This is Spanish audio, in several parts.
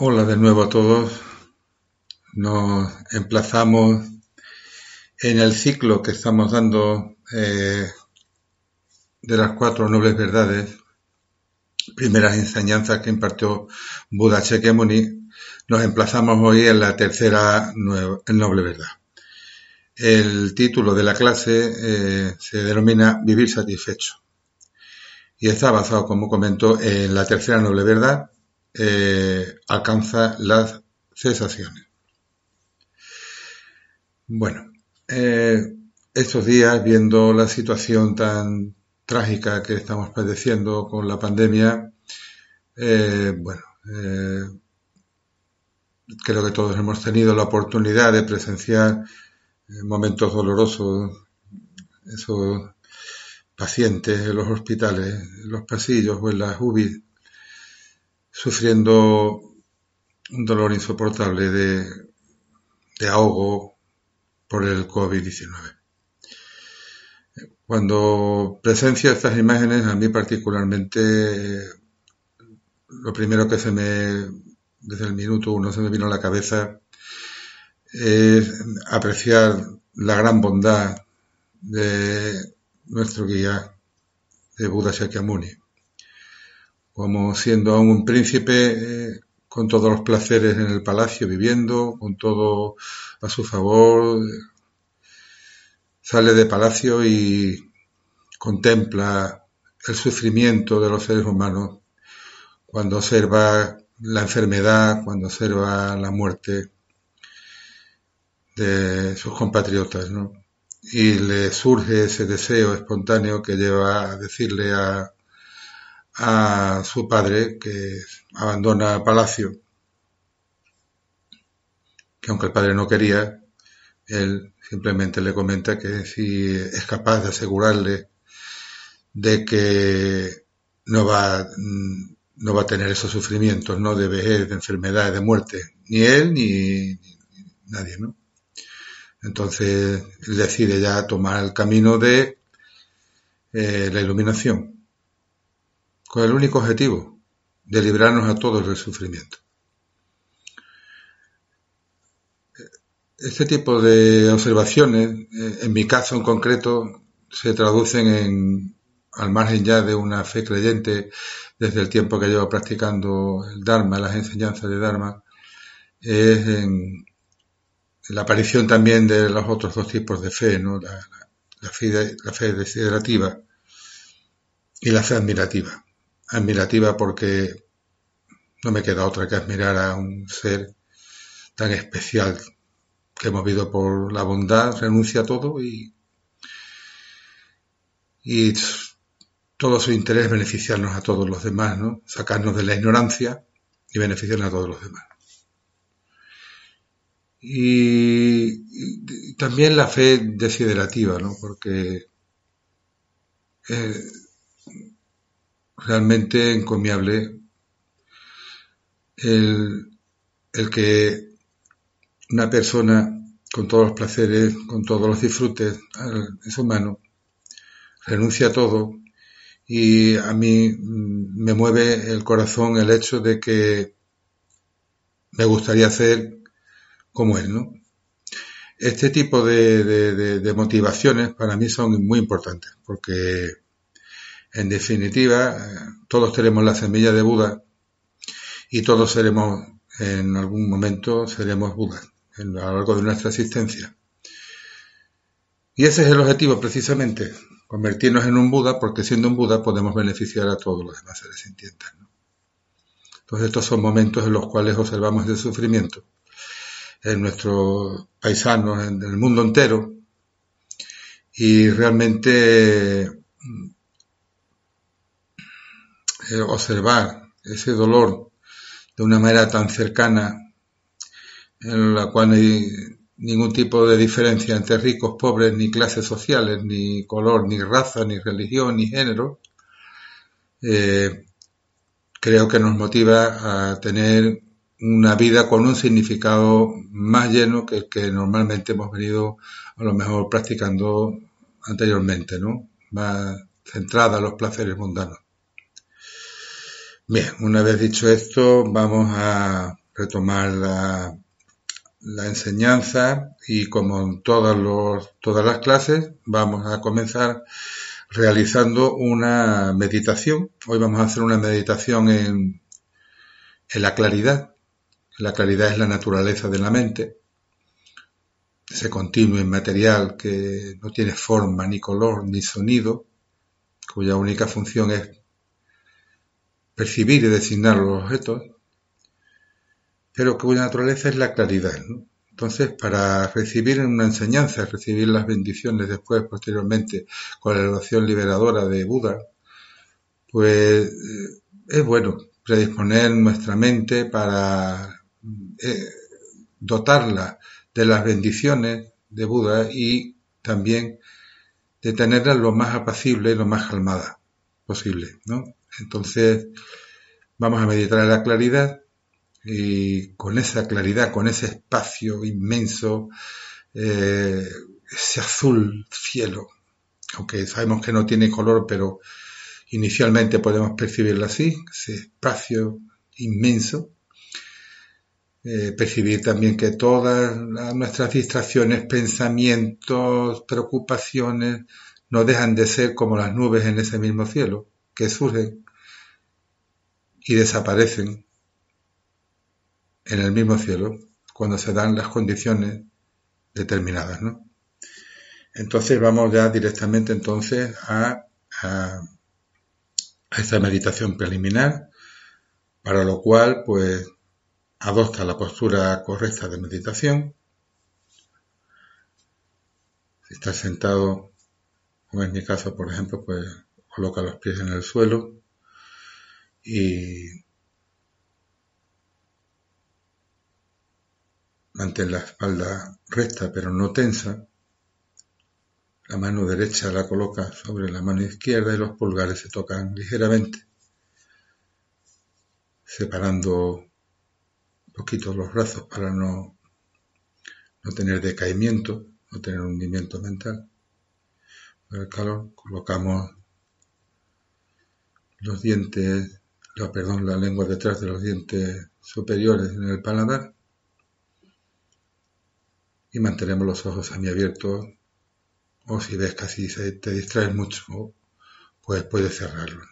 Hola de nuevo a todos. Nos emplazamos en el ciclo que estamos dando eh, de las cuatro nobles verdades, primeras enseñanzas que impartió Buda Shakyamuni, nos emplazamos hoy en la tercera noble verdad. El título de la clase eh, se denomina Vivir satisfecho y está basado, como comentó, en la tercera noble verdad, eh, alcanza las cesaciones. Bueno, eh, estos días, viendo la situación tan trágica que estamos padeciendo con la pandemia, eh, bueno, creo que todos hemos tenido la oportunidad de presenciar momentos dolorosos, esos pacientes en los hospitales, en los pasillos o en las UBI sufriendo un dolor insoportable de, ahogo por el COVID-19. Cuando presencio estas imágenes, a mí particularmente, lo primero que se me, desde el minuto uno se me vino a la cabeza es apreciar la gran bondad de nuestro guía de Buda Shakyamuni como siendo aún un príncipe eh, con todos los placeres en el palacio viviendo, con todo a su favor, sale de palacio y contempla el sufrimiento de los seres humanos cuando observa la enfermedad, cuando observa la muerte de sus compatriotas, ¿no? Y le surge ese deseo espontáneo que lleva a decirle a, a su padre que abandona palacio, que aunque el padre no quería, él simplemente le comenta que si es capaz de asegurarle de que no va, no va a tener esos sufrimientos, ¿no? De vejez, de enfermedad, de muerte, ni él ni, nadie, ¿no? Entonces él decide ya tomar el camino de eh, la iluminación con el único objetivo de librarnos a todos del sufrimiento. Este tipo de observaciones, eh, en mi caso en concreto, se traducen en, al margen ya de una fe creyente desde el tiempo que llevo practicando el Dharma, las enseñanzas de Dharma, es en, la aparición también de los otros dos tipos de fe, ¿no? la, fe, la fe desiderativa y la fe admirativa admirativa porque no me queda otra que admirar a un ser tan especial que movido por la bondad renuncia a todo y, y todo su interés es beneficiarnos a todos los demás, ¿no? sacarnos de la ignorancia y beneficiarnos a todos los demás. Y, también la fe desiderativa, ¿no? porque eh, realmente encomiable el, que una persona con todos los placeres, con todos los disfrutes, es humano, renuncia a todo y a mí mm, me mueve el corazón el hecho de que me gustaría ser como él, ¿no? Este tipo de, de motivaciones para mí son muy importantes porque en definitiva, todos tenemos la semilla de Buda y todos seremos, en algún momento, seremos Buda a lo largo de nuestra existencia. Y ese es el objetivo precisamente, convertirnos en un Buda, porque siendo un Buda podemos beneficiar a todos los demás seres sintientes. Entonces estos son momentos en los cuales observamos el sufrimiento en nuestros paisanos, en el mundo entero, y realmente eh, observar ese dolor de una manera tan cercana, en la cual no hay ningún tipo de diferencia entre ricos, pobres, ni clases sociales, ni color, ni raza, ni religión, ni género, eh, creo que nos motiva a tener una vida con un significado más lleno que el que normalmente hemos venido a lo mejor practicando anteriormente, ¿no? Más centrada en los placeres mundanos. Bien, una vez dicho esto, vamos a retomar la, la enseñanza y como en todas, los, todas las clases, vamos a comenzar realizando una meditación. Hoy vamos a hacer una meditación en, en la claridad. La claridad es la naturaleza de la mente, ese continuo inmaterial que no tiene forma, ni color, ni sonido, cuya única función es percibir y designar los objetos, pero cuya naturaleza es la claridad. Entonces, para recibir una enseñanza, recibir las bendiciones después, posteriormente, con la elevación liberadora de Buda, pues eh, es bueno predisponer nuestra mente para eh, dotarla de las bendiciones de Buda y también de tenerla lo más apacible y lo más calmada posible, ¿no? Entonces, vamos a meditar en la claridad y con esa claridad, con ese espacio inmenso, eh, ese azul cielo, aunque sabemos que no tiene color, pero inicialmente podemos percibirlo así, ese espacio inmenso, eh, percibir también que todas nuestras distracciones, pensamientos, preocupaciones, no dejan de ser como las nubes en ese mismo cielo, que surgen y desaparecen en el mismo cielo cuando se dan las condiciones determinadas, ¿no? Entonces vamos ya directamente entonces a, esta meditación preliminar, para lo cual pues adopta la postura correcta de meditación. Si estás sentado, como en mi caso, por ejemplo, pues coloca los pies en el suelo y Mantén la espalda recta pero no tensa. La mano derecha la coloca sobre la mano izquierda y los pulgares se tocan ligeramente, separando un poquito los brazos para no, no tener decaimiento, no tener hundimiento mental. Por el calor colocamos los dientes, la, perdón, la lengua detrás de los dientes superiores en el paladar y mantenemos los ojos semiabiertos o si ves que así se te distraes mucho, pues puedes cerrarlos.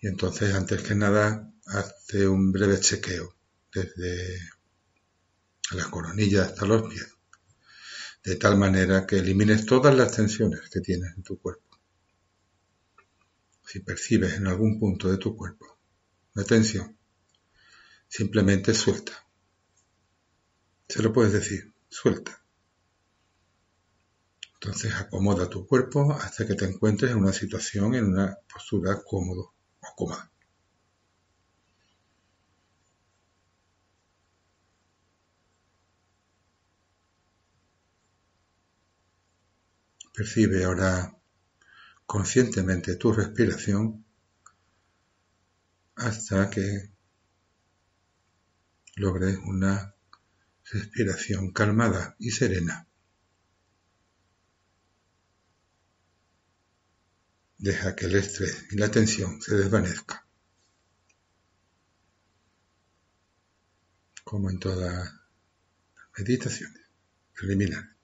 Y entonces, antes que nada, hazte un breve chequeo desde la coronilla hasta los pies, de tal manera que elimines todas las tensiones que tienes en tu cuerpo. Si percibes en algún punto de tu cuerpo una tensión, simplemente suelta se lo puedes decir, suelta. Entonces acomoda tu cuerpo hasta que te encuentres en una situación, en una postura cómodo o cómoda. Percibe ahora conscientemente tu respiración hasta que logres una respiración calmada y serena. Deja que el estrés y la tensión se desvanezca. Como en todas las meditaciones preliminares.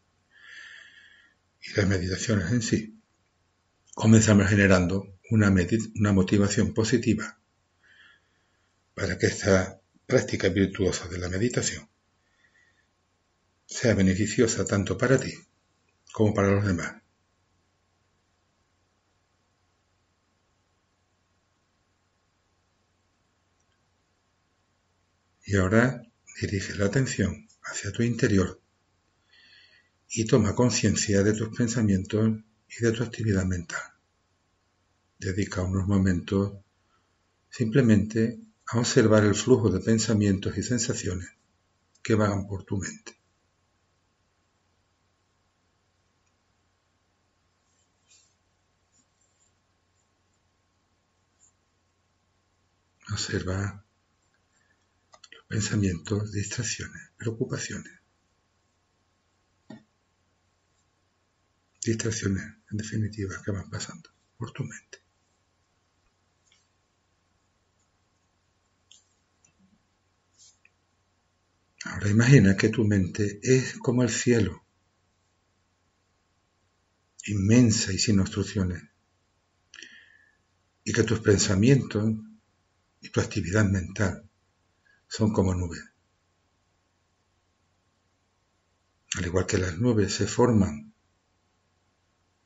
Y las meditaciones en sí. Comenzamos generando una, motivación positiva para que esta práctica virtuosa de la meditación sea beneficiosa tanto para ti como para los demás. Y ahora dirige la atención hacia tu interior y toma conciencia de tus pensamientos y de tu actividad mental. Dedica unos momentos simplemente a observar el flujo de pensamientos y sensaciones que vagan por tu mente. Observa los pensamientos, distracciones, preocupaciones. Distracciones, en definitiva, que van pasando por tu mente. Ahora imagina que tu mente es como el cielo, inmensa y sin obstrucciones, y que tus pensamientos y tu actividad mental son como nubes. Al igual que las nubes se forman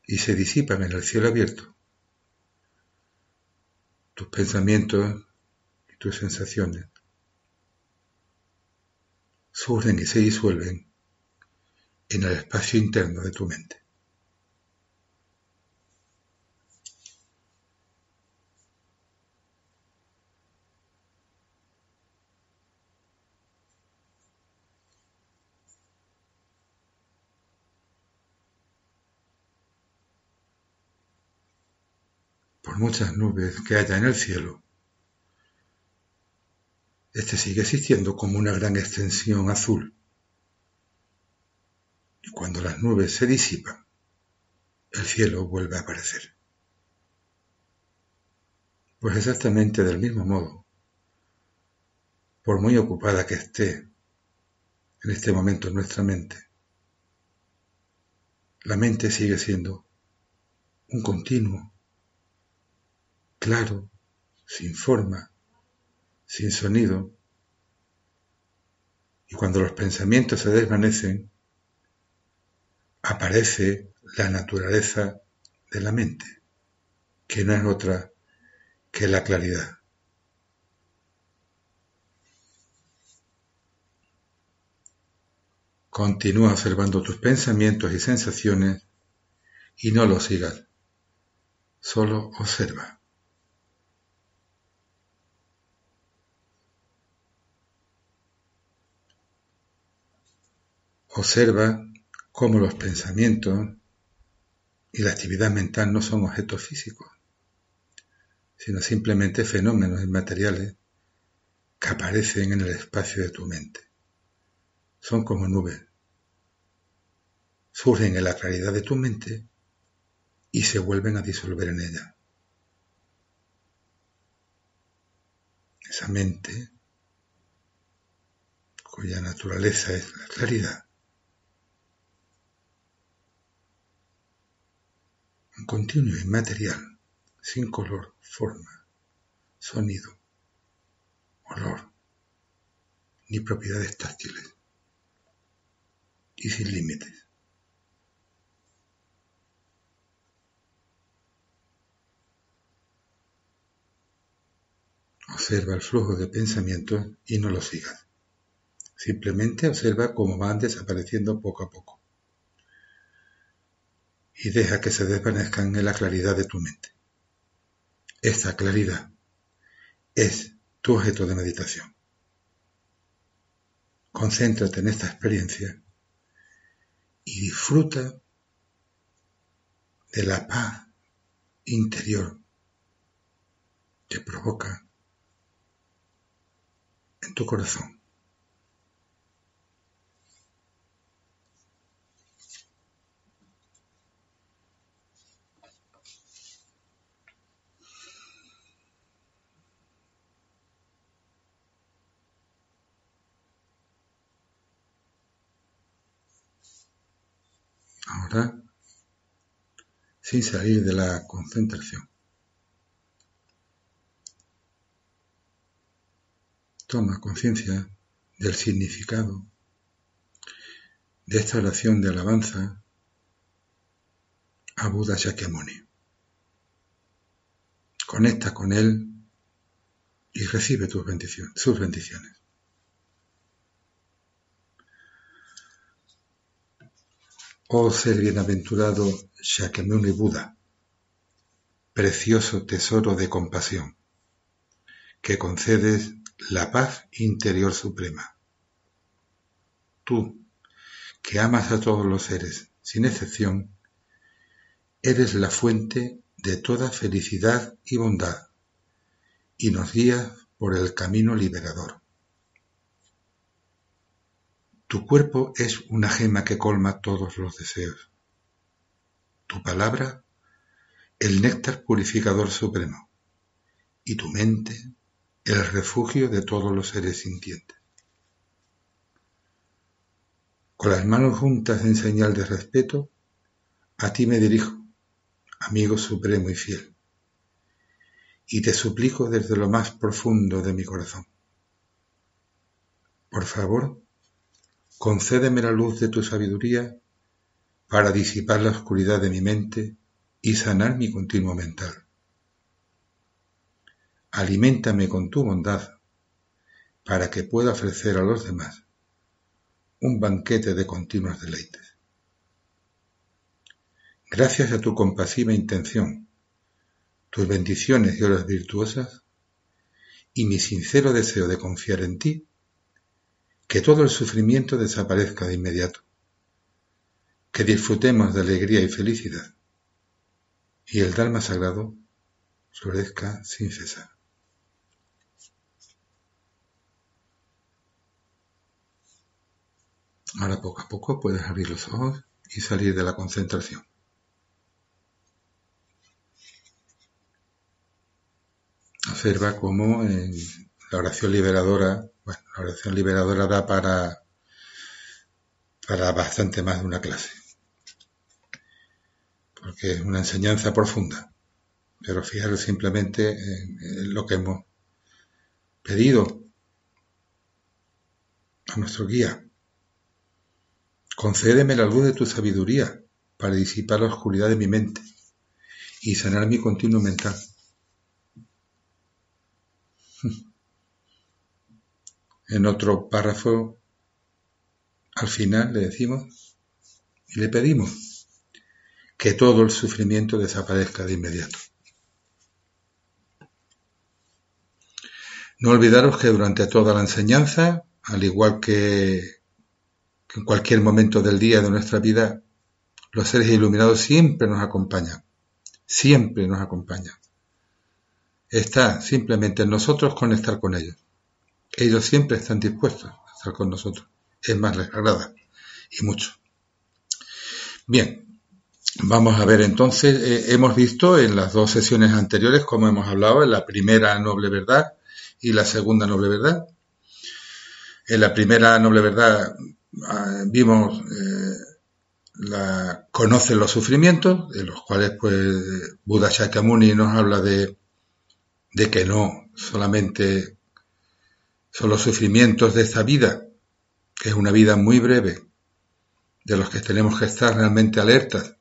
y se disipan en el cielo abierto, tus pensamientos y tus sensaciones surgen y se disuelven en el espacio interno de tu mente. Muchas nubes que haya en el cielo, este sigue existiendo como una gran extensión azul. Y cuando las nubes se disipan, el cielo vuelve a aparecer. Pues exactamente del mismo modo, por muy ocupada que esté en este momento nuestra mente, la mente sigue siendo un continuo, claro, sin forma, sin sonido, y cuando los pensamientos se desvanecen, aparece la naturaleza de la mente, que no es otra que la claridad. Continúa observando tus pensamientos y sensaciones y no los sigas, solo observa. Observa cómo los pensamientos y la actividad mental no son objetos físicos, sino simplemente fenómenos inmateriales que aparecen en el espacio de tu mente. Son como nubes. Surgen en la claridad de tu mente y se vuelven a disolver en ella. Esa mente, cuya naturaleza es la claridad, un continuo inmaterial, sin color, forma, sonido, olor, ni propiedades táctiles, y sin límites. Observa el flujo de pensamientos y no lo sigas. Simplemente observa cómo van desapareciendo poco a poco y deja que se desvanezcan en la claridad de tu mente. Esta claridad es tu objeto de meditación. Concéntrate en esta experiencia y disfruta de la paz interior que provoca en tu corazón. Sin salir de la concentración, toma conciencia del significado de esta oración de alabanza a Buda Shakyamuni. Conecta con él y recibe tus bendiciones, sus bendiciones. Oh ser bienaventurado Shakyamuni Buda, precioso tesoro de compasión. que concedes la paz interior suprema. Tú, que amas a todos los seres, sin excepción, eres la fuente de toda felicidad y bondad, y nos guías por el camino liberador. Tu cuerpo es una gema que colma todos los deseos. Tu palabra, el néctar purificador supremo. Y tu mente, el refugio de todos los seres sintientes. Con las manos juntas en señal de respeto, a ti me dirijo, amigo supremo y fiel, y te suplico desde lo más profundo de mi corazón. Por favor, concédeme la luz de tu sabiduría para disipar la oscuridad de mi mente y sanar mi continuo mental. Aliméntame con tu bondad para que pueda ofrecer a los demás un banquete de continuos deleites. Gracias a tu compasiva intención, tus bendiciones y horas virtuosas, y mi sincero deseo de confiar en ti, que todo el sufrimiento desaparezca de inmediato, que disfrutemos de alegría y felicidad, y el Dharma sagrado florezca sin cesar. Ahora poco a poco puedes abrir los ojos y salir de la concentración. Observa cómo en la oración liberadora, bueno, la oración liberadora da para, para bastante más de una clase. Porque es una enseñanza profunda. Pero fijaros simplemente en lo que hemos pedido a nuestro guía. Concédeme la luz de tu sabiduría para disipar la oscuridad de mi mente y sanar mi continuo mental. En otro párrafo, al final le decimos y le pedimos que todo el sufrimiento desaparezca de inmediato. No olvidaros que durante toda la enseñanza, al igual que en cualquier momento del día de nuestra vida los seres iluminados siempre nos acompañan, siempre nos acompañan. Está simplemente en nosotros conectar con ellos. Ellos siempre están dispuestos a estar con nosotros. Es más, les agrada y mucho. Bien, vamos a ver entonces, eh, hemos visto en las dos sesiones anteriores, como hemos hablado, en la primera noble verdad y la segunda noble verdad. En la primera noble verdad Ah, vimos eh, la, conoce los sufrimientos, de los cuales pues Buda Shakyamuni nos habla de, de que no solamente son los sufrimientos de esta vida, que es una vida muy breve, de los que tenemos que estar realmente alertas,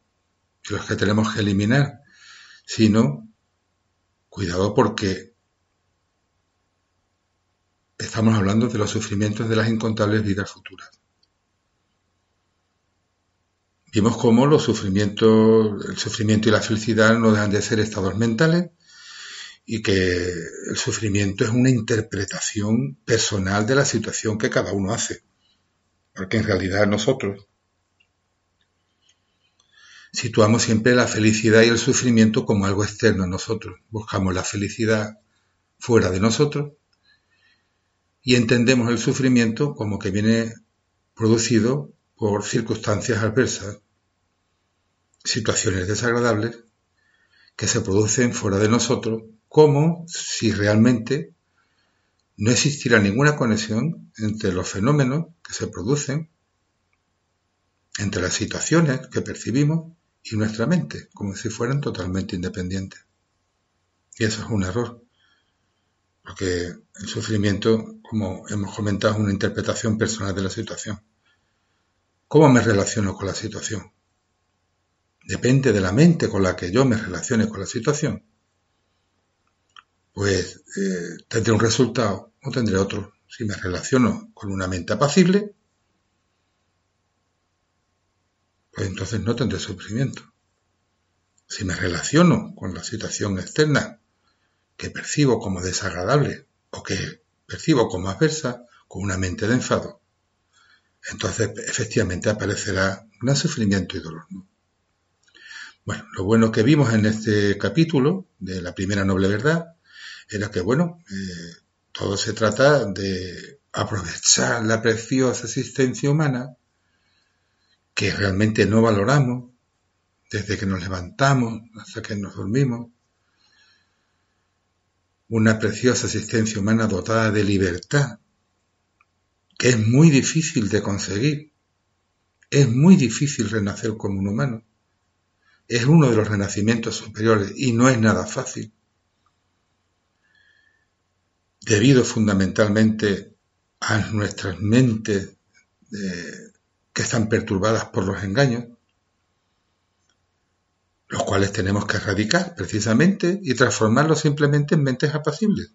de los que tenemos que eliminar, sino cuidado porque estamos hablando de los sufrimientos de las incontables vidas futuras. Vimos cómo los sufrimientos, el sufrimiento y la felicidad no dejan de ser estados mentales y que el sufrimiento es una interpretación personal de la situación que cada uno hace. Porque en realidad nosotros situamos siempre la felicidad y el sufrimiento como algo externo a nosotros. Buscamos la felicidad fuera de nosotros y entendemos el sufrimiento como que viene producido por circunstancias adversas, situaciones desagradables que se producen fuera de nosotros, como si realmente no existiera ninguna conexión entre los fenómenos que se producen, entre las situaciones que percibimos y nuestra mente, como si fueran totalmente independientes. Y eso es un error, porque el sufrimiento, como hemos comentado, es una interpretación personal de la situación. ¿Cómo me relaciono con la situación? Depende de la mente con la que yo me relacione con la situación. Pues eh, tendré un resultado o tendré otro. Si me relaciono con una mente apacible, pues entonces no tendré sufrimiento. Si me relaciono con la situación externa que percibo como desagradable o que percibo como adversa con una mente de enfado, entonces efectivamente aparecerá un sufrimiento y dolor. Bueno, lo bueno que vimos en este capítulo de la primera noble verdad era que, bueno, eh, todo se trata de aprovechar la preciosa existencia humana que realmente no valoramos desde que nos levantamos hasta que nos dormimos. Una preciosa existencia humana dotada de libertad, que es muy difícil de conseguir. Es muy difícil renacer como un humano. Es uno de los renacimientos superiores y no es nada fácil. Debido fundamentalmente a nuestras mentes eh, que están perturbadas por los engaños, los cuales tenemos que erradicar precisamente y transformarlos simplemente en mentes apacibles.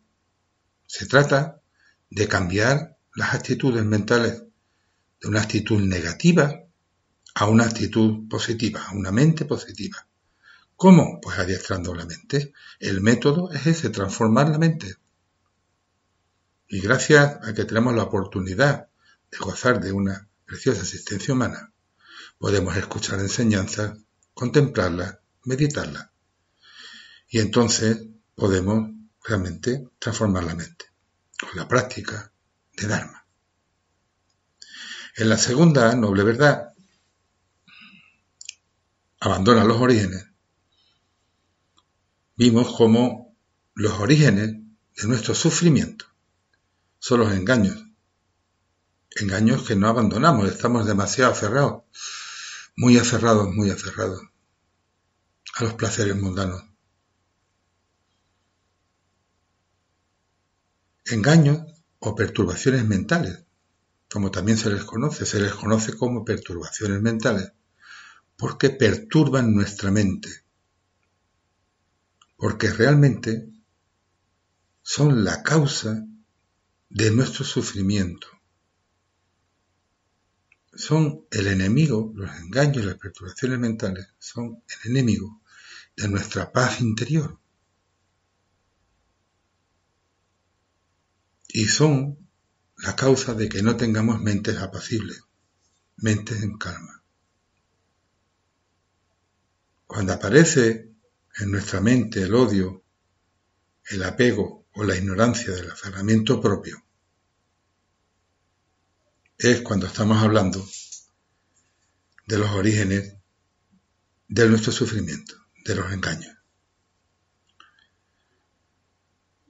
Se trata de cambiar las actitudes mentales de una actitud negativa a una actitud positiva, a una mente positiva. ¿Cómo? Pues adiestrando la mente. El método es ese, transformar la mente. Y gracias a que tenemos la oportunidad de gozar de una preciosa existencia humana, podemos escuchar enseñanzas, contemplarlas, meditarlas. Y entonces podemos realmente transformar la mente con la práctica de Dharma. En la segunda noble verdad, abandona los orígenes. Vimos cómo los orígenes de nuestro sufrimiento son los engaños. Engaños que no abandonamos, estamos demasiado aferrados, muy aferrados, muy aferrados a los placeres mundanos. Engaños o perturbaciones mentales, como también se les conoce, se les conoce como perturbaciones mentales, porque perturban nuestra mente, porque realmente son la causa de nuestro sufrimiento. Son el enemigo, los engaños, las perturbaciones mentales, son el enemigo de nuestra paz interior. y son la causa de que no tengamos mentes apacibles, mentes en calma. Cuando aparece en nuestra mente el odio, el apego o la ignorancia del aferramiento propio, es cuando estamos hablando de los orígenes de nuestro sufrimiento, de los engaños.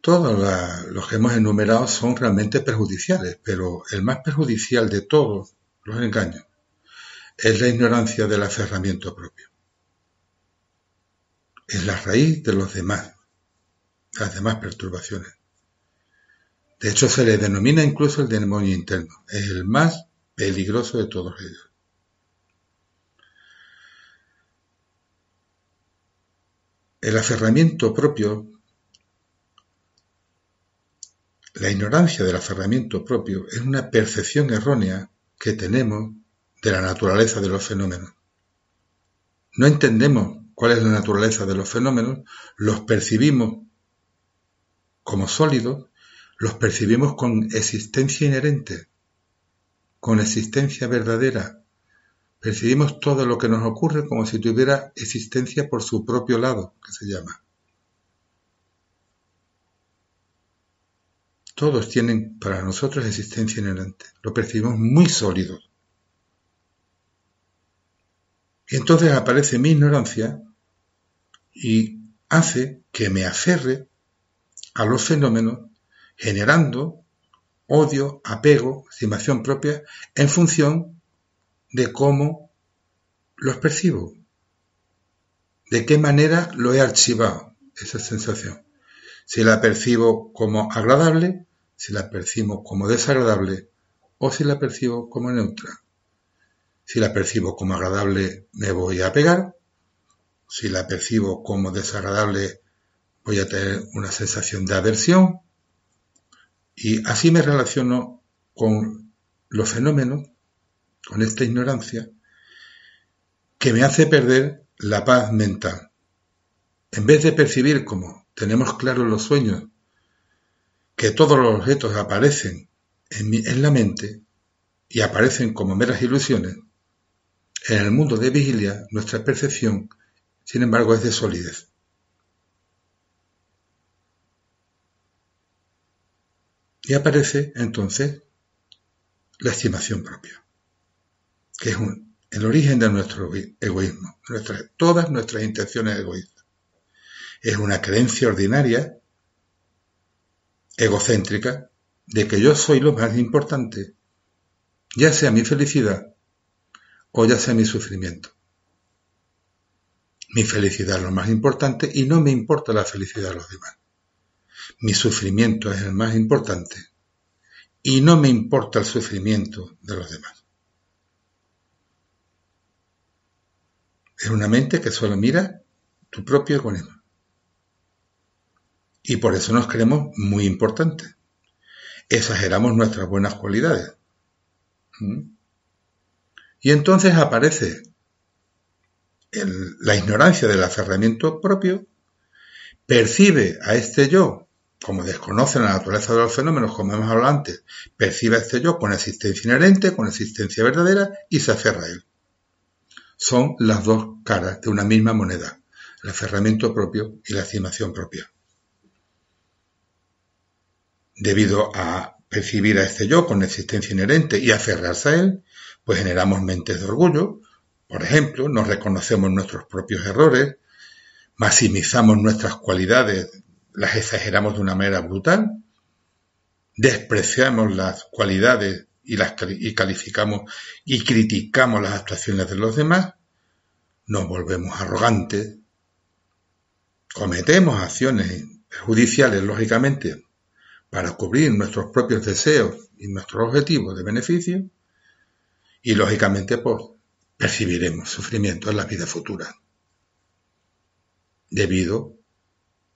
Todos los que hemos enumerado son realmente perjudiciales, pero el más perjudicial de todos los engaños es la ignorancia del aferramiento propio. Es la raíz de los demás, las demás perturbaciones. De hecho, se le denomina incluso el demonio interno. Es el más peligroso de todos ellos. El aferramiento propio la ignorancia del aferramiento propio es una percepción errónea que tenemos de la naturaleza de los fenómenos. No entendemos cuál es la naturaleza de los fenómenos, los percibimos como sólidos, los percibimos con existencia inherente, con existencia verdadera. Percibimos todo lo que nos ocurre como si tuviera existencia por su propio lado, que se llama. Todos tienen para nosotros existencia inherente. Lo percibimos muy sólido. Y entonces aparece mi ignorancia y hace que me aferre a los fenómenos generando odio, apego, estimación propia en función de cómo los percibo, de qué manera lo he archivado, esa sensación. Si la percibo como agradable, si la percibo como desagradable o si la percibo como neutra. Si la percibo como agradable me voy a pegar, si la percibo como desagradable voy a tener una sensación de aversión y así me relaciono con los fenómenos, con esta ignorancia, que me hace perder la paz mental. En vez de percibir como tenemos claro los sueños que todos los objetos aparecen en, la mente y aparecen como meras ilusiones, en el mundo de vigilia nuestra percepción, sin embargo, es de solidez. Y aparece entonces la estimación propia, que es el origen de nuestro egoísmo, todas nuestras intenciones egoístas. Es una creencia ordinaria, egocéntrica, de que yo soy lo más importante, ya sea mi felicidad o ya sea mi sufrimiento. Mi felicidad es lo más importante y no me importa la felicidad de los demás. Mi sufrimiento es el más importante y no me importa el sufrimiento de los demás. Es una mente que solo mira tu propio egoísmo. Y por eso nos creemos muy importantes exageramos nuestras buenas cualidades. ¿Mm? Y entonces aparece la ignorancia del aferramiento propio, percibe a este yo, como desconoce la naturaleza de los fenómenos, como hemos hablado antes, percibe este yo con existencia inherente, con existencia verdadera y se aferra a él. Son las dos caras de una misma moneda, el aferramiento propio y la estimación propia debido a percibir a este yo con existencia inherente y aferrarse a él, pues generamos mentes de orgullo. Por ejemplo, nos reconocemos nuestros propios errores, maximizamos nuestras cualidades, las exageramos de una manera brutal, despreciamos las cualidades y las calificamos y criticamos las actuaciones de los demás, nos volvemos arrogantes, cometemos acciones judiciales, lógicamente, para cubrir nuestros propios deseos y nuestros objetivos de beneficio y lógicamente pues percibiremos sufrimiento en la vida futura debido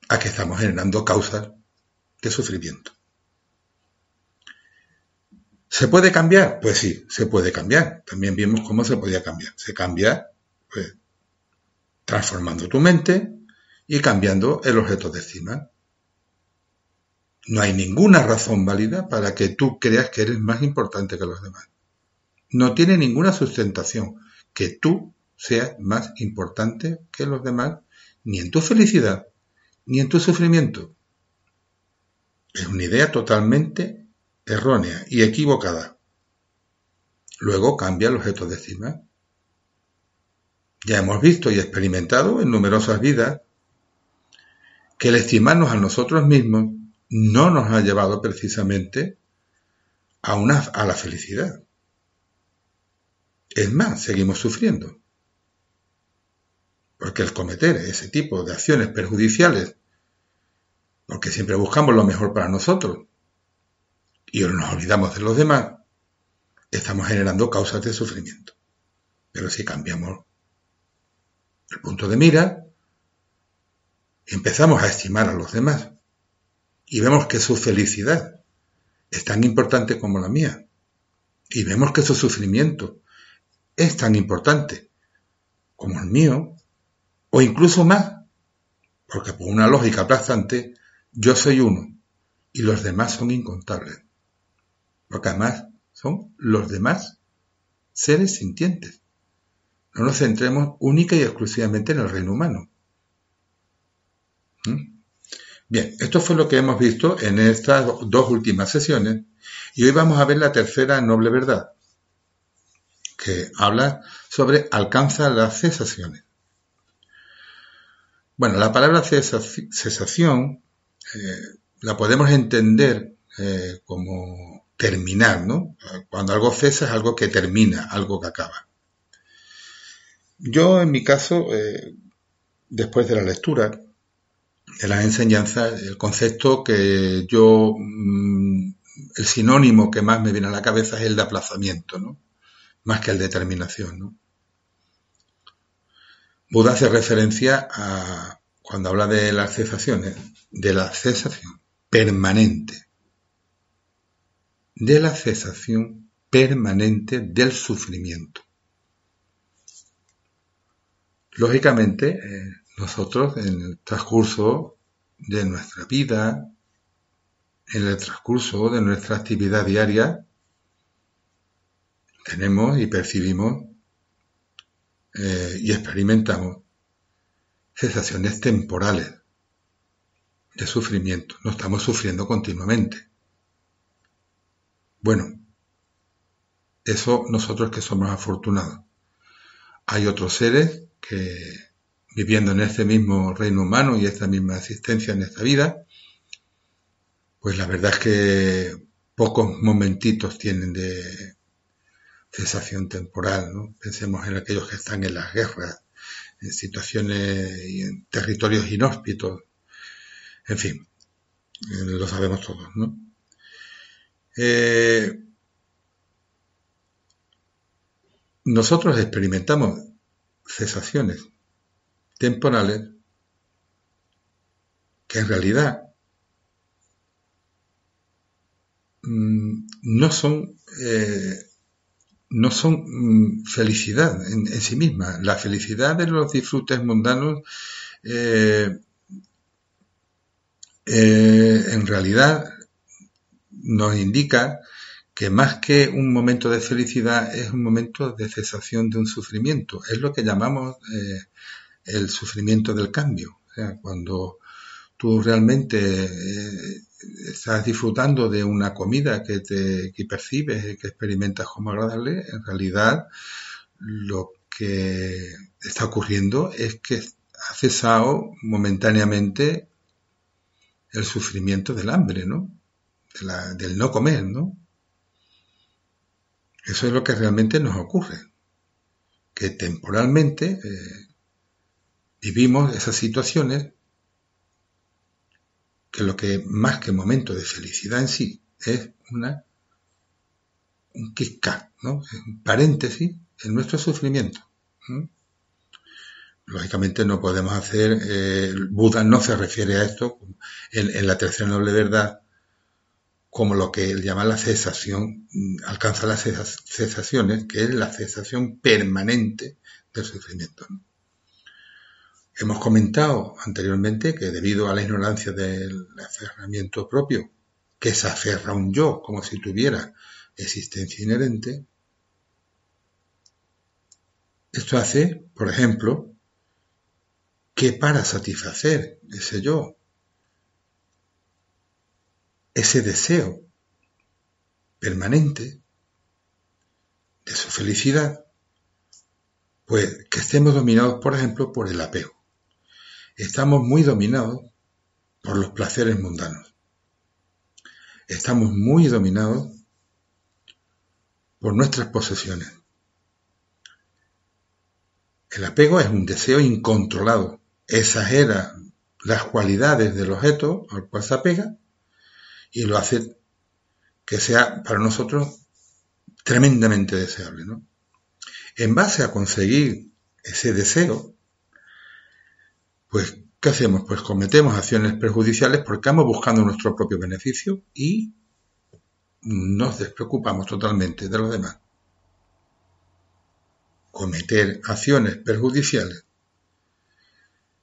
a que estamos generando causas de sufrimiento. ¿Se puede cambiar? Pues sí, se puede cambiar. También vimos cómo se podía cambiar. Se cambia pues, transformando tu mente y cambiando el objeto de estima. No hay ninguna razón válida para que tú creas que eres más importante que los demás. No tiene ninguna sustentación que tú seas más importante que los demás, ni en tu felicidad, ni en tu sufrimiento. Es una idea totalmente errónea y equivocada. Luego cambia el objeto de estima. Ya hemos visto y experimentado en numerosas vidas que el estimarnos a nosotros mismos no nos ha llevado precisamente a, a la felicidad. Es más, seguimos sufriendo. Porque el cometer ese tipo de acciones perjudiciales, porque siempre buscamos lo mejor para nosotros y nos olvidamos de los demás, estamos generando causas de sufrimiento. Pero si cambiamos el punto de mira, empezamos a estimar a los demás y vemos que su felicidad es tan importante como la mía y vemos que su sufrimiento es tan importante como el mío o incluso más, porque por una lógica aplastante yo soy uno y los demás son incontables, porque además son los demás seres sintientes. No nos centremos única y exclusivamente en el reino humano. ¿Mm? Bien, esto fue lo que hemos visto en estas dos últimas sesiones y hoy vamos a ver la tercera noble verdad, que habla sobre alcanza las cesaciones. Bueno, la palabra cesación eh, la podemos entender eh, como terminar, ¿no? Cuando algo cesa es algo que termina, algo que acaba. Yo, en mi caso, eh, después de la lectura, de las enseñanzas, el concepto que yo, mm, el sinónimo que más me viene a la cabeza es el de aplazamiento, ¿no? Más que el de determinación, ¿no? Buda hace referencia a, cuando habla de las cesaciones, de la cesación permanente, de la cesación permanente del sufrimiento. Lógicamente, eh, nosotros en el transcurso de nuestra vida en el transcurso de nuestra actividad diaria tenemos y percibimos eh, y experimentamos sensaciones temporales de sufrimiento. No estamos sufriendo continuamente. Bueno, eso nosotros que somos afortunados. Hay otros seres que viviendo en este mismo reino humano y esta misma existencia en esta vida, pues la verdad es que pocos momentitos tienen de sensación temporal, ¿no? Pensemos en aquellos que están en las guerras, en situaciones y en territorios inhóspitos, en fin, eh, lo sabemos todos, ¿no? Eh, nosotros experimentamos cesaciones temporales que en realidad mm, no son eh, no son mm, felicidad en, sí misma. La felicidad de los disfrutes mundanos eh, eh, en realidad nos indica que más que un momento de felicidad es un momento de cesación de un sufrimiento. Es lo que llamamos eh, el sufrimiento del cambio. O sea, cuando tú realmente estás disfrutando de una comida que, te, que percibes y que experimentas como agradable, en realidad lo que está ocurriendo es que ha cesado momentáneamente el sufrimiento del hambre, ¿no? del no comer, ¿no? Eso es lo que realmente nos ocurre, que temporalmente eh, vivimos esas situaciones que lo que más que momento de felicidad en sí es una un kick ¿no? un paréntesis en nuestro sufrimiento. Lógicamente no podemos hacer, eh, Buda no se refiere a esto en, la tercera noble verdad como lo que él llama la cesación, alcanza las cesaciones, que es la cesación permanente del sufrimiento. Hemos comentado anteriormente que debido a la ignorancia del aferramiento propio, que se aferra a un yo como si tuviera existencia inherente, esto hace, por ejemplo, que para satisfacer ese yo, ese deseo permanente de su felicidad, pues que estemos dominados, por ejemplo, por el apego estamos muy dominados por los placeres mundanos. Estamos muy dominados por nuestras posesiones. El apego es un deseo incontrolado, exagera las cualidades del objeto al cual se apega y lo hace que sea para nosotros tremendamente deseable. En base a conseguir ese deseo, pues, ¿qué hacemos? Pues cometemos acciones perjudiciales porque vamos buscando nuestro propio beneficio y nos despreocupamos totalmente de los demás. Cometer acciones perjudiciales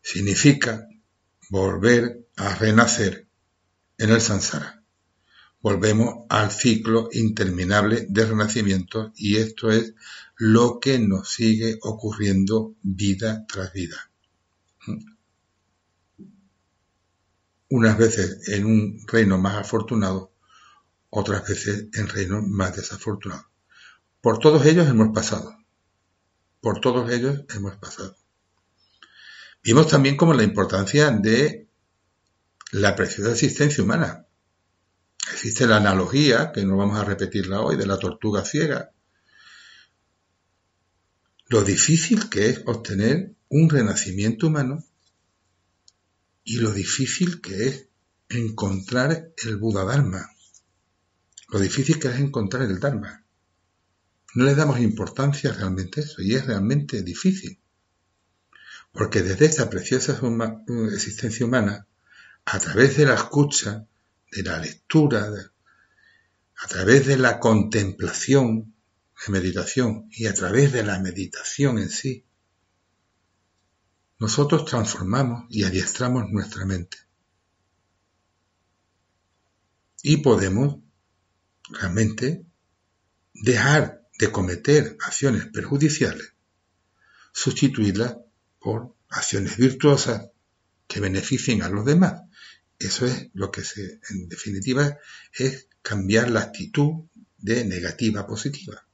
significa volver a renacer en el samsara. Volvemos al ciclo interminable de renacimiento y esto es lo que nos sigue ocurriendo vida tras vida unas veces en un reino más afortunado, otras veces en reinos más desafortunados. Por todos ellos hemos pasado. Por todos ellos hemos pasado. Vimos también como la importancia de la preciosa existencia humana. Existe la analogía, que no vamos a repetirla hoy, de la tortuga ciega. Lo difícil que es obtener un renacimiento humano y lo difícil que es encontrar el Buda Dharma, lo difícil que es encontrar el Dharma. No le damos importancia realmente a eso y es realmente difícil. Porque desde esta preciosa existencia humana, a través de la escucha, de la lectura, a través de la contemplación, de meditación y a través de la meditación en sí, nosotros transformamos y adiestramos nuestra mente. y podemos realmente dejar de cometer acciones perjudiciales, sustituirlas por acciones virtuosas que beneficien a los demás. Eso es lo que se, en definitiva, es cambiar la actitud de negativa a positiva,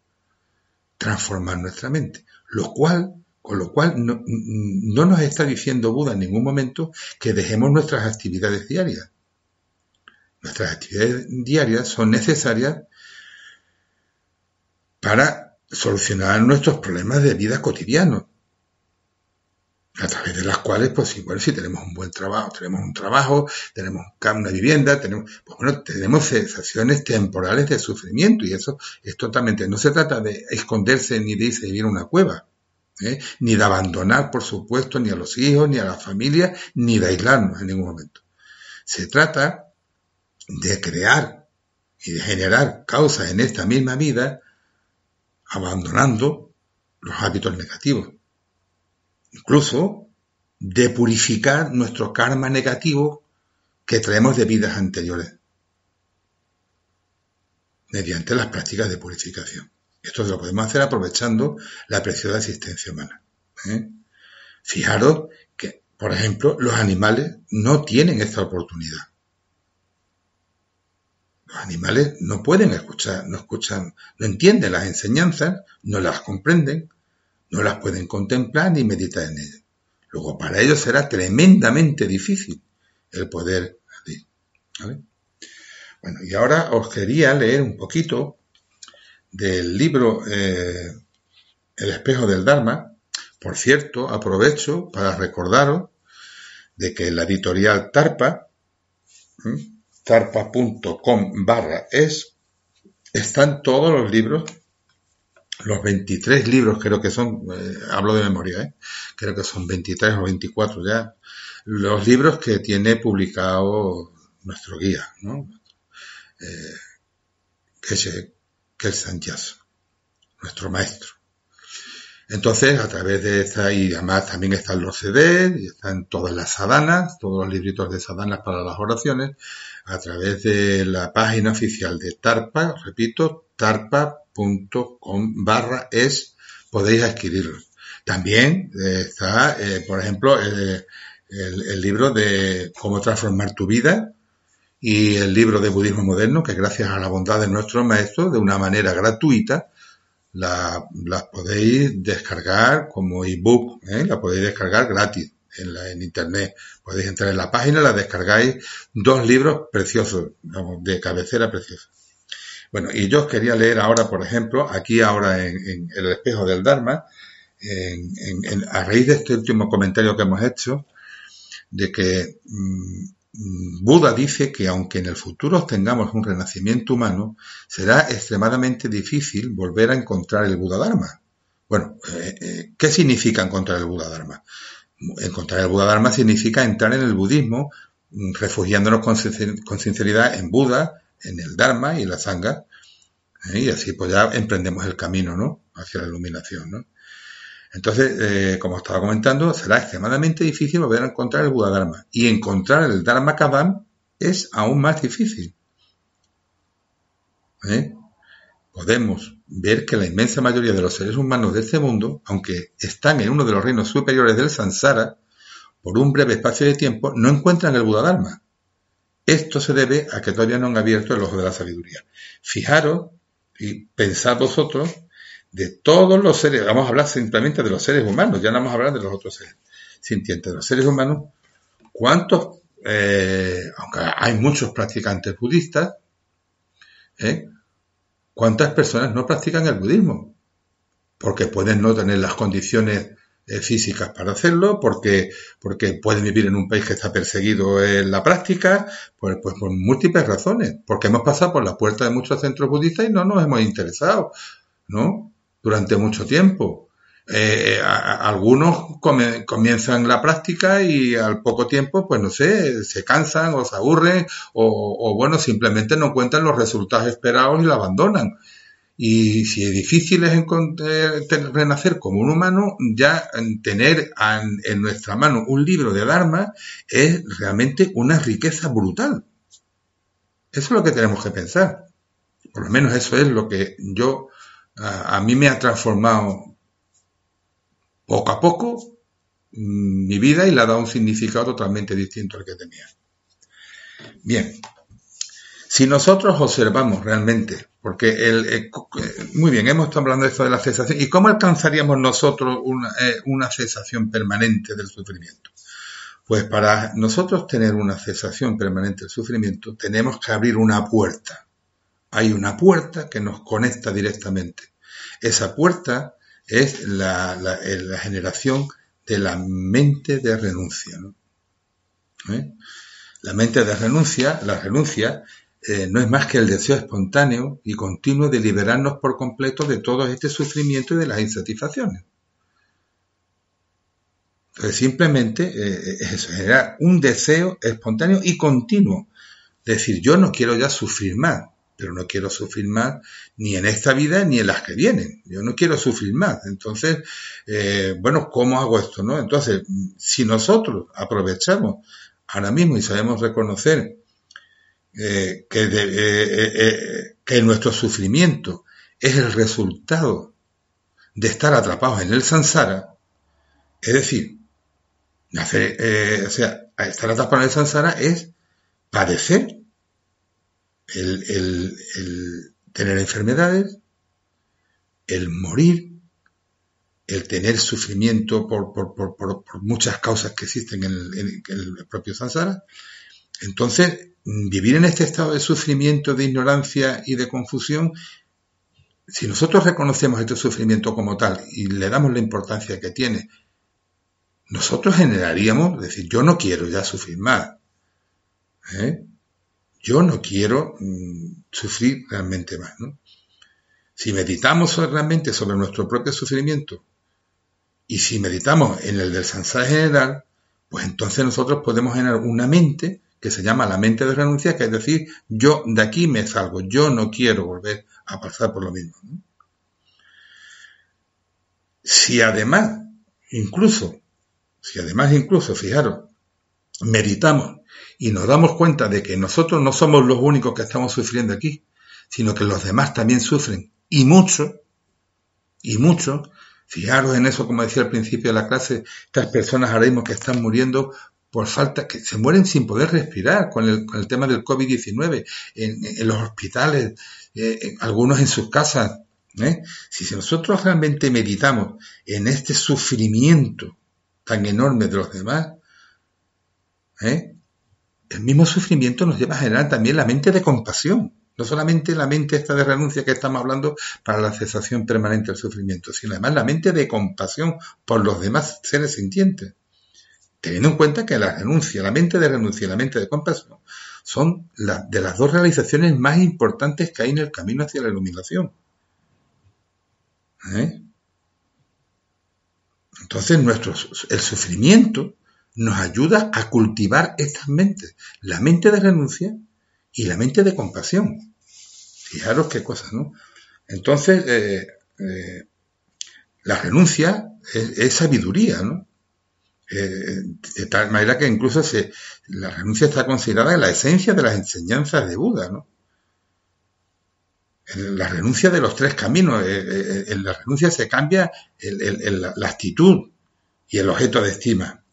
transformar nuestra mente, lo cual, con lo cual no, no nos está diciendo Buda en ningún momento que dejemos nuestras actividades diarias. Nuestras actividades diarias son necesarias para solucionar nuestros problemas de vida cotidianos, a través de las cuales, pues igual si tenemos un buen trabajo, tenemos un trabajo, tenemos una vivienda, tenemos, pues bueno, tenemos sensaciones temporales de sufrimiento y eso es totalmente, no se trata de esconderse ni de irse a vivir a una cueva, ¿eh? ni de abandonar, por supuesto, ni a los hijos, ni a la familia, ni de aislarnos en ningún momento. Se trata de crear y de generar causas en esta misma vida, abandonando los hábitos negativos incluso de purificar nuestro karma negativo que traemos de vidas anteriores mediante las prácticas de purificación. Esto lo podemos hacer aprovechando la preciosa existencia humana. ¿eh? Fijaros que, por ejemplo, los animales no tienen esta oportunidad. Los animales no pueden escuchar, no escuchan, no entienden las enseñanzas, no las comprenden, no las pueden contemplar ni meditar en ellas. Luego, para ellos será tremendamente difícil el poder. Bueno, y ahora os quería leer un poquito del libro eh, El espejo del Dharma. Por cierto, aprovecho para recordaros de que la editorial Tarpa, tarpa.com barra es, están todos los libros los 23 libros, creo que son, eh, hablo de memoria, ¿eh? creo que son 23 o 24 ya, los libros que tiene publicado nuestro guía, ¿no? Que es, que es Sánchez, nuestro maestro. Entonces, a través de esta, y además también están los CDs, y están todas las sadanas, todos los libritos de sadanas para las oraciones, a través de la página oficial de Tarpa, repito, tarpa.com barra es, podéis adquirirlo. También eh, está, eh, por ejemplo, el, el, libro de Cómo transformar tu vida y el libro de Budismo Moderno, que gracias a la bondad de nuestro maestro, de una manera gratuita, la, las podéis descargar como ebook, ¿eh? la podéis descargar gratis en, la, en internet. Podéis entrar en la página, la descargáis, dos libros preciosos, de cabecera preciosos. Bueno, y yo os quería leer ahora, por ejemplo, aquí ahora en, El espejo del Dharma, en, a raíz de este último comentario que hemos hecho, de que mm, Buda dice que aunque en el futuro tengamos un renacimiento humano, será extremadamente difícil volver a encontrar el Buda Dharma. Bueno, eh, eh, ¿qué significa encontrar el Buda Dharma? Encontrar el Buda Dharma significa entrar en el budismo mm, refugiándonos con, sinceridad en Buda, en el Dharma y la Sangha, ¿eh? y así pues ya emprendemos el camino, ¿no? Hacia la iluminación, ¿no? Entonces, eh, como estaba comentando, será extremadamente difícil volver a encontrar el Buda Dharma. Y encontrar el Dharma Kavam es aún más difícil. ¿Eh? Podemos ver que la inmensa mayoría de los seres humanos de este mundo, aunque están en uno de los reinos superiores del Sansara, por un breve espacio de tiempo, no encuentran el Buda Dharma. Esto se debe a que todavía no han abierto el ojo de la sabiduría. Fijaros y pensad vosotros de todos los seres, vamos a hablar simplemente de los seres humanos, ya no vamos a hablar de los otros seres sintientes, de los seres humanos, ¿cuántos, eh, aunque hay muchos practicantes budistas, ¿eh? cuántas personas no practican el budismo? Porque pueden no tener las condiciones eh, físicas para hacerlo, porque, porque pueden vivir en un país que está perseguido en la práctica, pues, pues por múltiples razones, porque hemos pasado por la puerta de muchos centros budistas y no nos hemos interesado, ¿no? Durante mucho tiempo. Eh, algunos comienzan la práctica y al poco tiempo, pues no sé, se cansan o se aburren o, bueno, simplemente no cuentan los resultados esperados y la abandonan. Y si es difícil es renacer como un humano, ya tener en nuestra mano un libro de Dharma es realmente una riqueza brutal. Eso es lo que tenemos que pensar. Por lo menos eso es lo que yo, a, mí me ha transformado poco a poco mm, mi vida y le ha dado un significado totalmente distinto al que tenía. Bien, si nosotros observamos realmente, porque el, eh, muy bien, hemos estado hablando de esto de la cesación, ¿y cómo alcanzaríamos nosotros una, eh, una cesación permanente del sufrimiento? Pues para nosotros tener una cesación permanente del sufrimiento, tenemos que abrir una puerta. Hay una puerta que nos conecta directamente. Esa puerta es la, generación de la mente de renuncia. ¿Eh? La mente de renuncia, la renuncia, eh, no es más que el deseo espontáneo y continuo de liberarnos por completo de todo este sufrimiento y de las insatisfacciones simplemente eh, es generar un deseo espontáneo y continuo. Decir, yo no quiero ya sufrir más, pero no quiero sufrir más ni en esta vida ni en las que vienen. Yo no quiero sufrir más. Entonces, eh, bueno, ¿cómo hago esto? no? Entonces, si nosotros aprovechamos ahora mismo y sabemos reconocer eh, que, que nuestro sufrimiento es el resultado de estar atrapados en el samsara, es decir, eh, o sea, estar atrapado en el samsara es padecer, el, tener enfermedades, el morir, el tener sufrimiento por, muchas causas que existen en el, propio samsara. Entonces, vivir en este estado de sufrimiento, de ignorancia y de confusión, si nosotros reconocemos este sufrimiento como tal y le damos la importancia que tiene nosotros generaríamos, decir, yo no quiero ya sufrir más. ¿eh? Yo no quiero mm, sufrir realmente más. Si meditamos realmente sobre nuestro propio sufrimiento y si meditamos en el del samsara general, pues entonces nosotros podemos generar una mente que se llama la mente de renuncia, que es decir, yo de aquí me salgo, yo no quiero volver a pasar por lo mismo. Si además, incluso si además incluso, fijaros, meditamos y nos damos cuenta de que nosotros no somos los únicos que estamos sufriendo aquí, sino que los demás también sufren, y mucho, y mucho, fijaros en eso, como decía al principio de la clase, estas personas ahora mismo que están muriendo por falta, que se mueren sin poder respirar con el, con el tema del COVID-19, en, los hospitales, eh, algunos en sus casas. ¿eh? Si nosotros realmente meditamos en este sufrimiento tan enorme de los demás, ¿eh? El mismo sufrimiento nos lleva a generar también la mente de compasión. No solamente la mente esta de renuncia que estamos hablando para la cesación permanente del sufrimiento, sino además la mente de compasión por los demás seres sintientes. Teniendo en cuenta que la renuncia, la mente de renuncia y la mente de compasión son de las dos realizaciones más importantes que hay en el camino hacia la iluminación. ¿Eh? Entonces, nuestro, el sufrimiento nos ayuda a cultivar estas mentes, la mente de renuncia y la mente de compasión. Fijaros qué cosas, ¿no? Entonces, eh, eh, la renuncia es, sabiduría, ¿no? Eh, de tal manera que incluso se, la renuncia está considerada la esencia de las enseñanzas de Buda, ¿no? la renuncia de los tres caminos. En la renuncia se cambia la actitud y el objeto de estima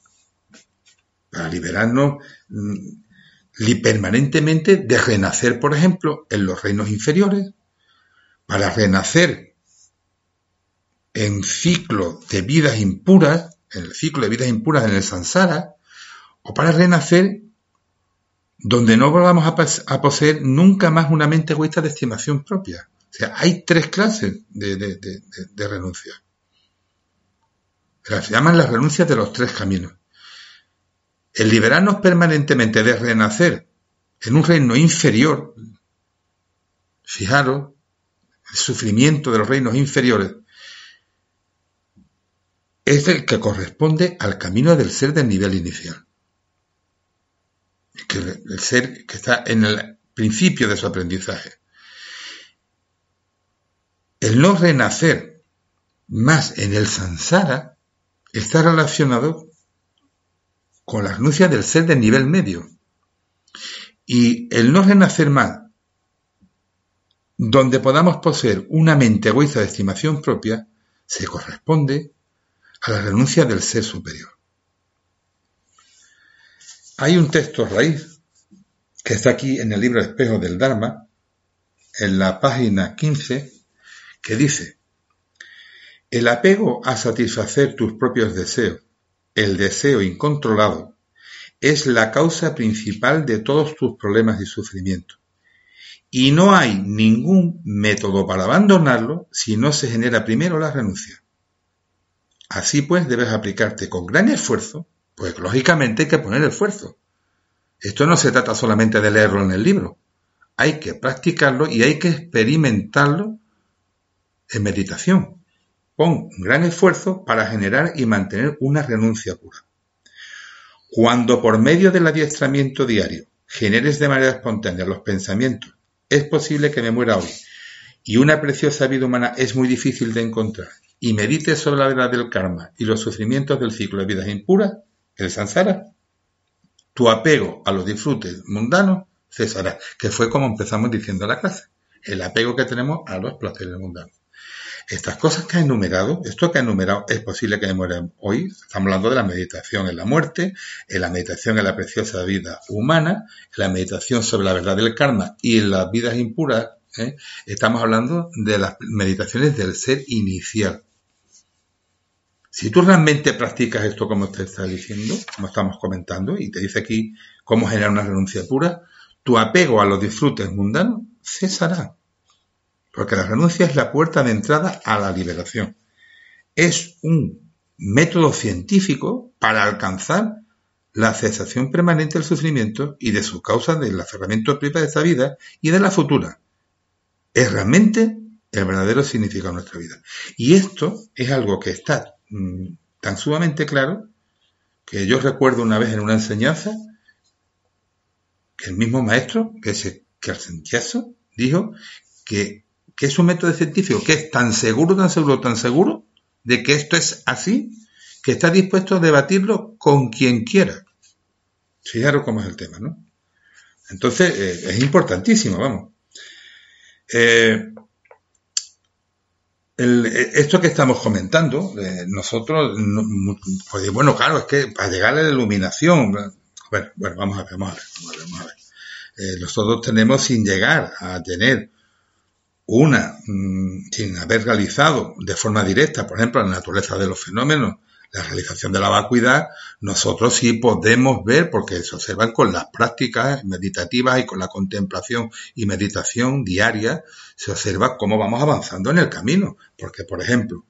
para liberarnos mm, permanentemente de renacer, por ejemplo, en los reinos inferiores, para renacer en ciclo de vidas impuras, en el ciclo de vidas impuras en el samsara, o para renacer donde no volvamos a, poseer nunca más una mente egoísta de estimación propia. O sea, hay tres clases de, renuncia. Se llaman las renuncias de los tres caminos. El liberarnos permanentemente de renacer en un reino inferior, fijaros, el sufrimiento de los reinos inferiores, es el que corresponde al camino del ser del nivel inicial el ser que está en el principio de su aprendizaje. El no renacer más en el samsara está relacionado con la renuncia del ser del nivel medio. Y el no renacer más, donde podamos poseer una mente egoísta de estimación propia, se corresponde a la renuncia del ser superior. Hay un texto raíz que está aquí en el libro Espejo del Dharma, en la página 15, que dice, el apego a satisfacer tus propios deseos, el deseo incontrolado, es la causa principal de todos tus problemas y sufrimientos. Y no hay ningún método para abandonarlo si no se genera primero la renuncia. Así pues, debes aplicarte con gran esfuerzo, pues lógicamente hay que poner esfuerzo. Esto no se trata solamente de leerlo en el libro, hay que practicarlo y hay que experimentarlo en meditación. Pon un gran esfuerzo para generar y mantener una renuncia pura. Cuando por medio del adiestramiento diario generes de manera espontánea los pensamientos, es posible que me muera hoy, y una preciosa vida humana es muy difícil de encontrar, y medites sobre la verdad del karma y los sufrimientos del ciclo de vidas impuras, el samsara, tu apego a los disfrutes mundanos cesará, que fue como empezamos diciendo la clase, el apego que tenemos a los placeres mundanos. Estas cosas que ha enumerado, esto que ha enumerado, es posible que muera hoy. Estamos hablando de la meditación en la muerte, en la meditación en la preciosa vida humana, en la meditación sobre la verdad del karma y en las vidas impuras. ¿eh? Estamos hablando de las meditaciones del ser inicial. Si tú realmente practicas esto como te está diciendo, como estamos comentando, y te dice aquí cómo generar una renuncia pura, tu apego a los disfrutes mundanos cesará. Porque la renuncia es la puerta de entrada a la liberación. Es un método científico para alcanzar la cesación permanente del sufrimiento y de sus causas del aferramiento propio de esta vida y de la futura. Es realmente el verdadero significado de nuestra vida. Y esto es algo que está mm, tan sumamente claro que yo recuerdo una vez en una enseñanza que el mismo maestro, que es el dijo que que es un método científico que es tan seguro, tan seguro, tan seguro de que esto es así, que está dispuesto a debatirlo con quien quiera. Fijaros cómo es el tema, ¿no? Entonces, eh, es importantísimo, vamos. Eh, eh, esto que estamos comentando, nosotros, pues, bueno, claro, es que para llegar a la iluminación, bueno, bueno, vamos a ver, vamos a ver, vamos a ver. nosotros tenemos sin llegar a tener una, mm, sin haber realizado de forma directa, por ejemplo, la naturaleza de los fenómenos, la realización de la vacuidad, nosotros sí podemos ver, porque se observan con las prácticas meditativas y con la contemplación y meditación diaria, se observa cómo vamos avanzando en el camino. Porque, por ejemplo,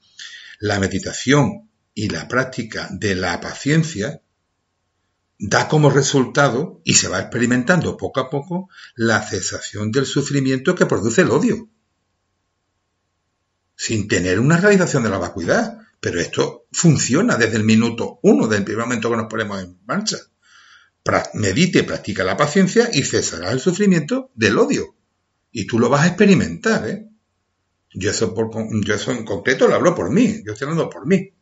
la meditación y la práctica de la paciencia da como resultado, y se va experimentando poco a poco, la cesación del sufrimiento que produce el odio sin tener una realización de la vacuidad. Pero esto funciona desde el minuto uno, del primer momento que nos ponemos en marcha. Medite, practica la paciencia y cesará el sufrimiento del odio. Y tú lo vas a experimentar, ¿eh? Yo eso, yo eso en concreto lo hablo por mí, yo estoy hablando por mí.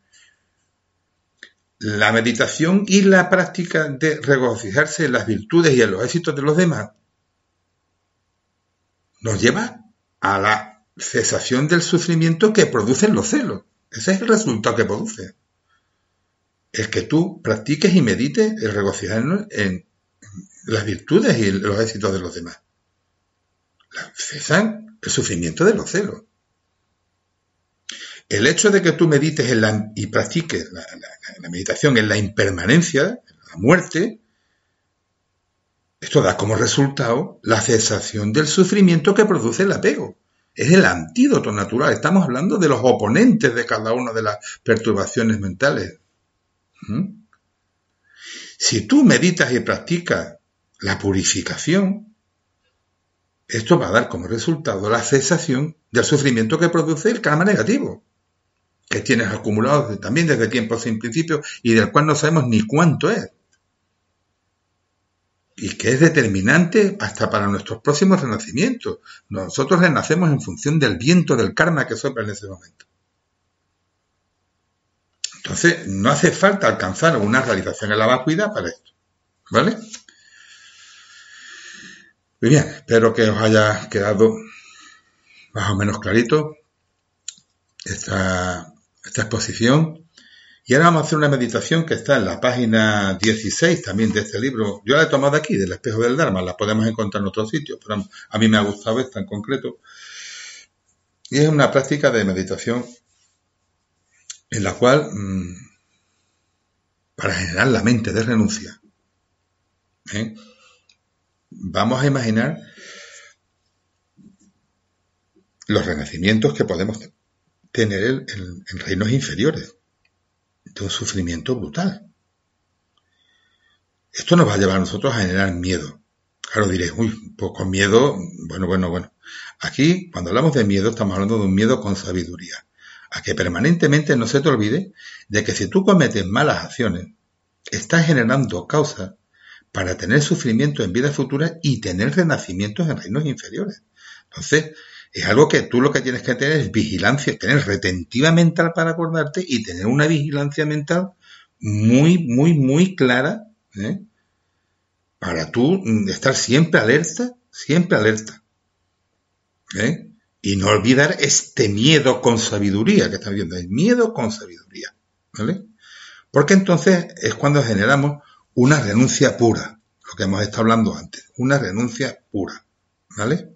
La meditación y la práctica de regocijarse en las virtudes y en los éxitos de los demás nos lleva a la cesación del sufrimiento que producen los celos. Ese es el resultado que produce. El que tú practiques y medites el regocijarnos en las virtudes y los éxitos de los demás. Cesan el sufrimiento de los celos. El hecho de que tú medites en la, y practiques la, la meditación en la impermanencia, en la muerte, esto da como resultado la cesación del sufrimiento que produce el apego. Es el antídoto natural. Estamos hablando de los oponentes de cada una de las perturbaciones mentales. ¿Mm? Si tú meditas y practicas la purificación, esto va a dar como resultado la cesación del sufrimiento que produce el karma negativo, que tienes acumulado también desde tiempos sin principio y del cual no sabemos ni cuánto es y que es determinante hasta para nuestros próximos renacimientos. Nosotros renacemos en función del viento del karma que sopla en ese momento. Entonces, no hace falta alcanzar una realización en la vacuidad para esto. ¿Vale? Muy bien, espero que os haya quedado más o menos clarito esta, esta exposición. Y ahora vamos a hacer una meditación que está en la página 16 también de este libro. Yo la he tomado aquí, del espejo del Dharma, la podemos encontrar en otros sitios, pero a mí me ha gustado esta en concreto. Y es una práctica de meditación en la cual, mm, para generar la mente de renuncia, ¿eh? vamos a imaginar los renacimientos que podemos tener en, reinos inferiores, de un sufrimiento brutal. Esto nos va a llevar a nosotros a generar miedo. Claro, diréis, uy, pues con miedo, bueno, bueno, bueno. Aquí, cuando hablamos de miedo, estamos hablando de un miedo con sabiduría. A que permanentemente no se te olvide de que si tú cometes malas acciones, estás generando causas para tener sufrimiento en vida futura y tener renacimientos en reinos inferiores. Entonces, es algo que tú lo que tienes que tener es vigilancia, tener retentiva mental para acordarte y tener una vigilancia mental muy, muy, muy clara, ¿eh? para tú estar siempre alerta, siempre alerta. ¿eh? Y no olvidar este miedo con sabiduría que estás viendo, el miedo con sabiduría, ¿vale? Porque entonces es cuando generamos una renuncia pura, lo que hemos estado hablando antes, una renuncia pura, ¿vale?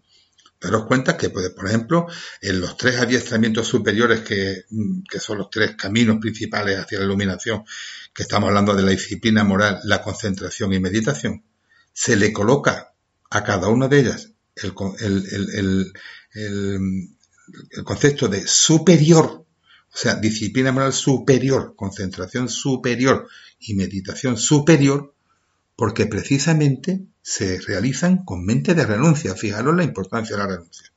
Daros cuenta que, pues, por ejemplo, en los tres adiestramientos superiores que, que, son los tres caminos principales hacia la iluminación, que estamos hablando de la disciplina moral, la concentración y meditación, se le coloca a cada una de ellas el, el, el, el concepto de superior, o sea, disciplina moral superior, concentración superior y meditación superior, porque precisamente se realizan con mente de renuncia. Fijaros la importancia de la renuncia.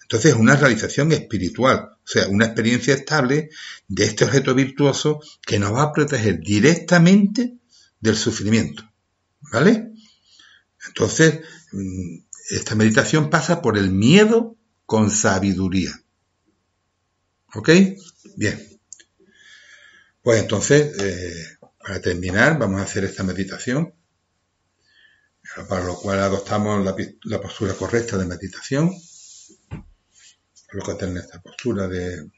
Entonces, una realización espiritual, o sea, una experiencia estable de este objeto virtuoso que nos va a proteger directamente del sufrimiento. ¿Vale? Entonces, mm, esta meditación pasa por el miedo con sabiduría. ¿Ok? Bien. Pues entonces, eh, para terminar, vamos a hacer esta meditación, para lo cual adoptamos la, postura correcta de meditación, lo que tener esta postura de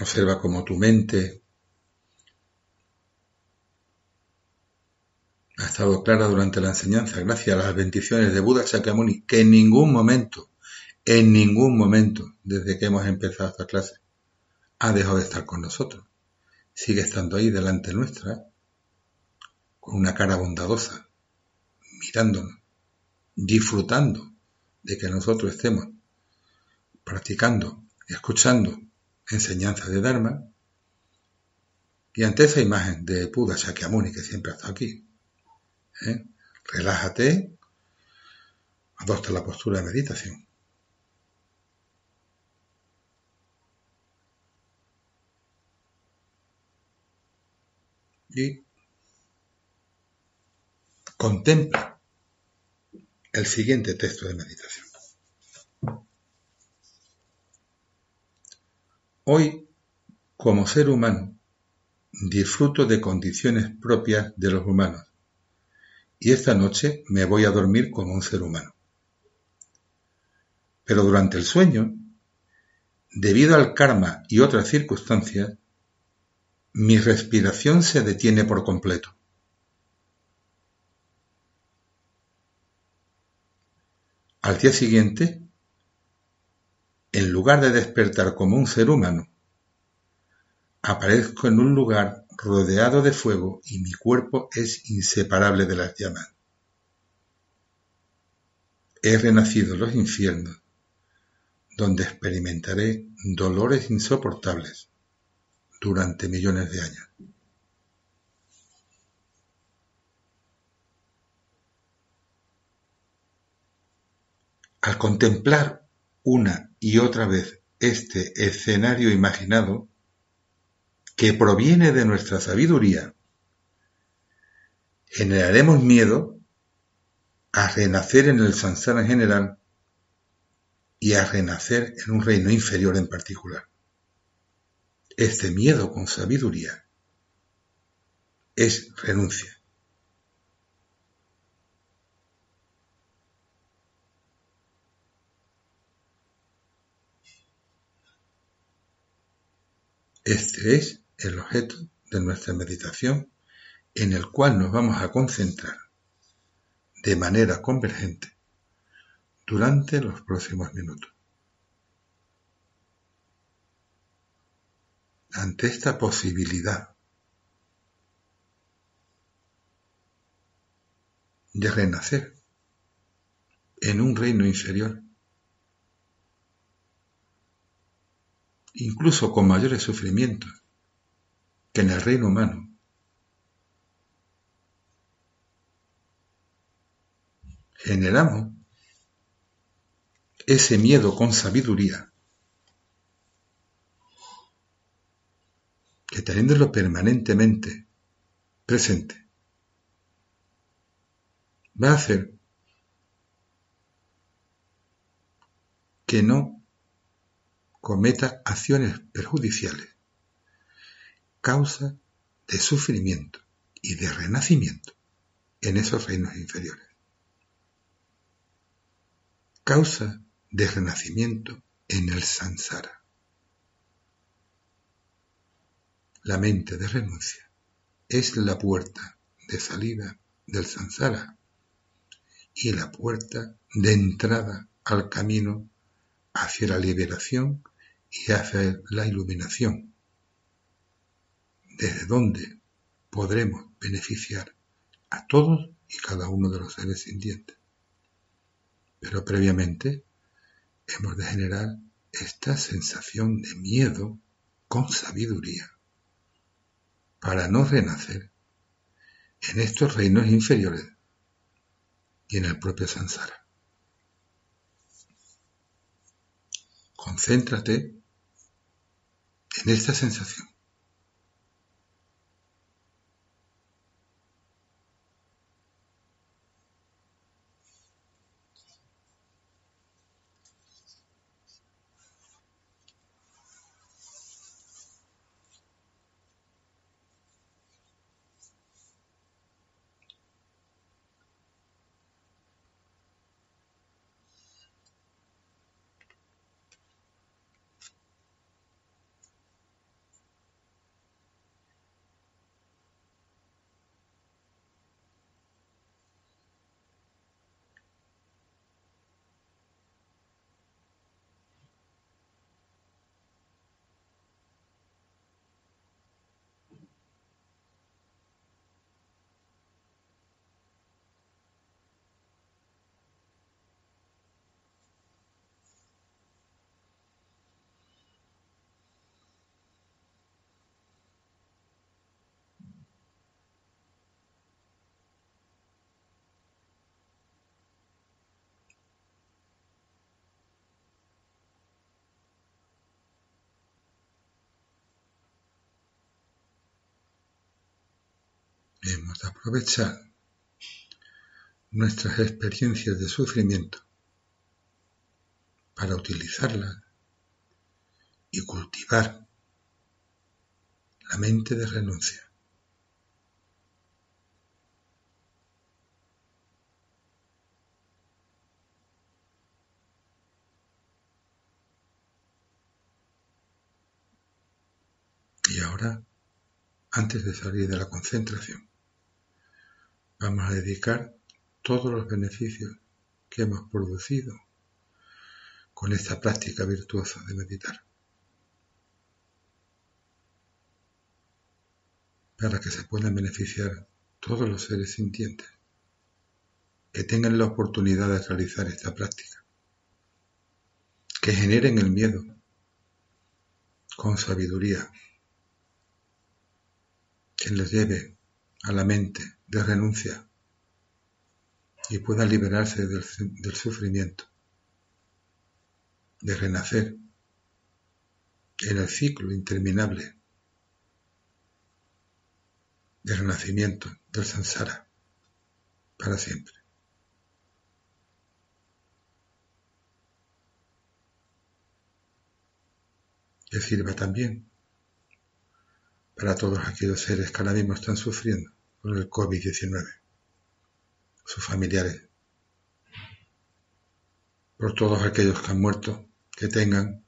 observa como tu mente ha estado clara durante la enseñanza gracias a las bendiciones de Buda Shakyamuni que en ningún momento en ningún momento desde que hemos empezado esta clase ha dejado de estar con nosotros. Sigue estando ahí delante nuestra, con una cara bondadosa, mirándonos, disfrutando de que nosotros estemos practicando, escuchando enseñanzas de Dharma, y ante esa imagen de Buda Shakyamuni que siempre ha estado aquí, ¿eh? relájate, adopta la postura de meditación y contempla el siguiente texto de meditación. Hoy, como ser humano, disfruto de condiciones propias de los humanos y esta noche me voy a dormir como un ser humano. Pero durante el sueño, debido al karma y otras circunstancias, mi respiración se detiene por completo. Al día siguiente, en lugar de despertar como un ser humano, aparezco en un lugar rodeado de fuego y mi cuerpo es inseparable de las llamas. He renacido en los infiernos, donde experimentaré dolores insoportables durante millones de años. Al contemplar una y otra vez este escenario imaginado, que proviene de nuestra sabiduría, generaremos miedo a renacer en el samsara en general y a renacer en un reino inferior en particular este miedo con sabiduría es renuncia. Este es el objeto de nuestra meditación en el cual nos vamos a concentrar de manera convergente durante los próximos minutos. Ante esta posibilidad de renacer en un reino inferior, incluso con mayores sufrimientos que en el reino humano. Generamos ese miedo con sabiduría, que teniéndolo permanentemente presente, va a hacer que no cometa acciones perjudiciales, causa de sufrimiento y de renacimiento en esos reinos inferiores. Causa de renacimiento en el sansara. La mente de renuncia es la puerta de salida del sansara y la puerta de entrada al camino hacia la liberación y hacia la iluminación, desde donde podremos beneficiar a todos y cada uno de los seres sintientes. Pero previamente hemos de generar esta sensación de miedo con sabiduría para no renacer en estos reinos inferiores y en el propio Sansara. Concéntrate en esta sensación. Hemos de aprovechar nuestras experiencias de sufrimiento para utilizarlas y cultivar la mente de renuncia. Y ahora, antes de salir de la concentración, a dedicar todos los beneficios que hemos producido con esta práctica virtuosa de meditar. Para que se puedan beneficiar todos los seres sintientes que tengan la oportunidad de realizar esta práctica, que generen el miedo con sabiduría, que les lleve a la mente de renuncia y pueda liberarse del, del sufrimiento, de renacer en el ciclo interminable de renacimiento del samsara para siempre. Que sirva también para todos aquellos seres que ahora mismo están sufriendo con el COVID-19, sus familiares, por todos aquellos que han muerto, que tengan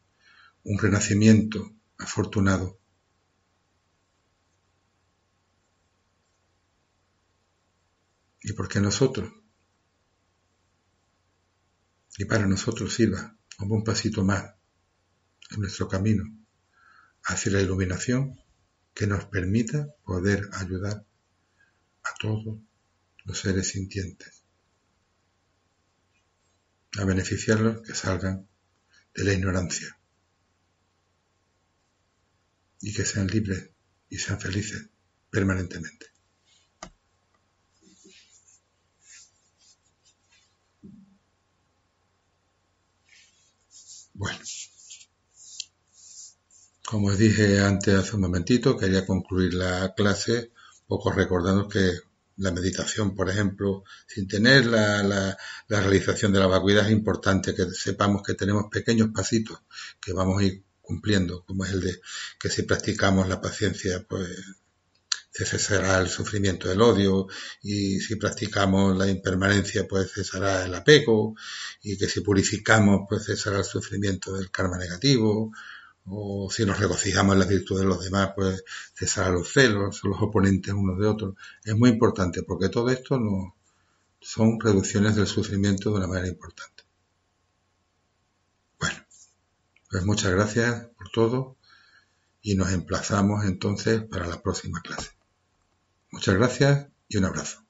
un renacimiento afortunado. Y porque nosotros, y para nosotros sirva como un pasito más en nuestro camino hacia la iluminación que nos permita poder ayudar a todos los seres sintientes, a beneficiarlos que salgan de la ignorancia y que sean libres y sean felices permanentemente. Bueno, como os dije antes hace un momentito, quería concluir la clase poco recordando que la meditación, por ejemplo, sin tener la, la, realización de la vacuidad es importante que sepamos que tenemos pequeños pasitos que vamos a ir cumpliendo, como es el de que si practicamos la paciencia, pues cesará el sufrimiento del odio y si practicamos la impermanencia pues cesará el apego y que si purificamos pues cesará el sufrimiento del karma negativo o si nos regocijamos en la virtud de los demás pues cesará los celos, los oponentes unos de otros. Es muy importante porque todo esto no, son reducciones del sufrimiento de una manera importante. Bueno, pues muchas gracias por todo y nos emplazamos entonces para la próxima clase. Muchas gracias y un abrazo.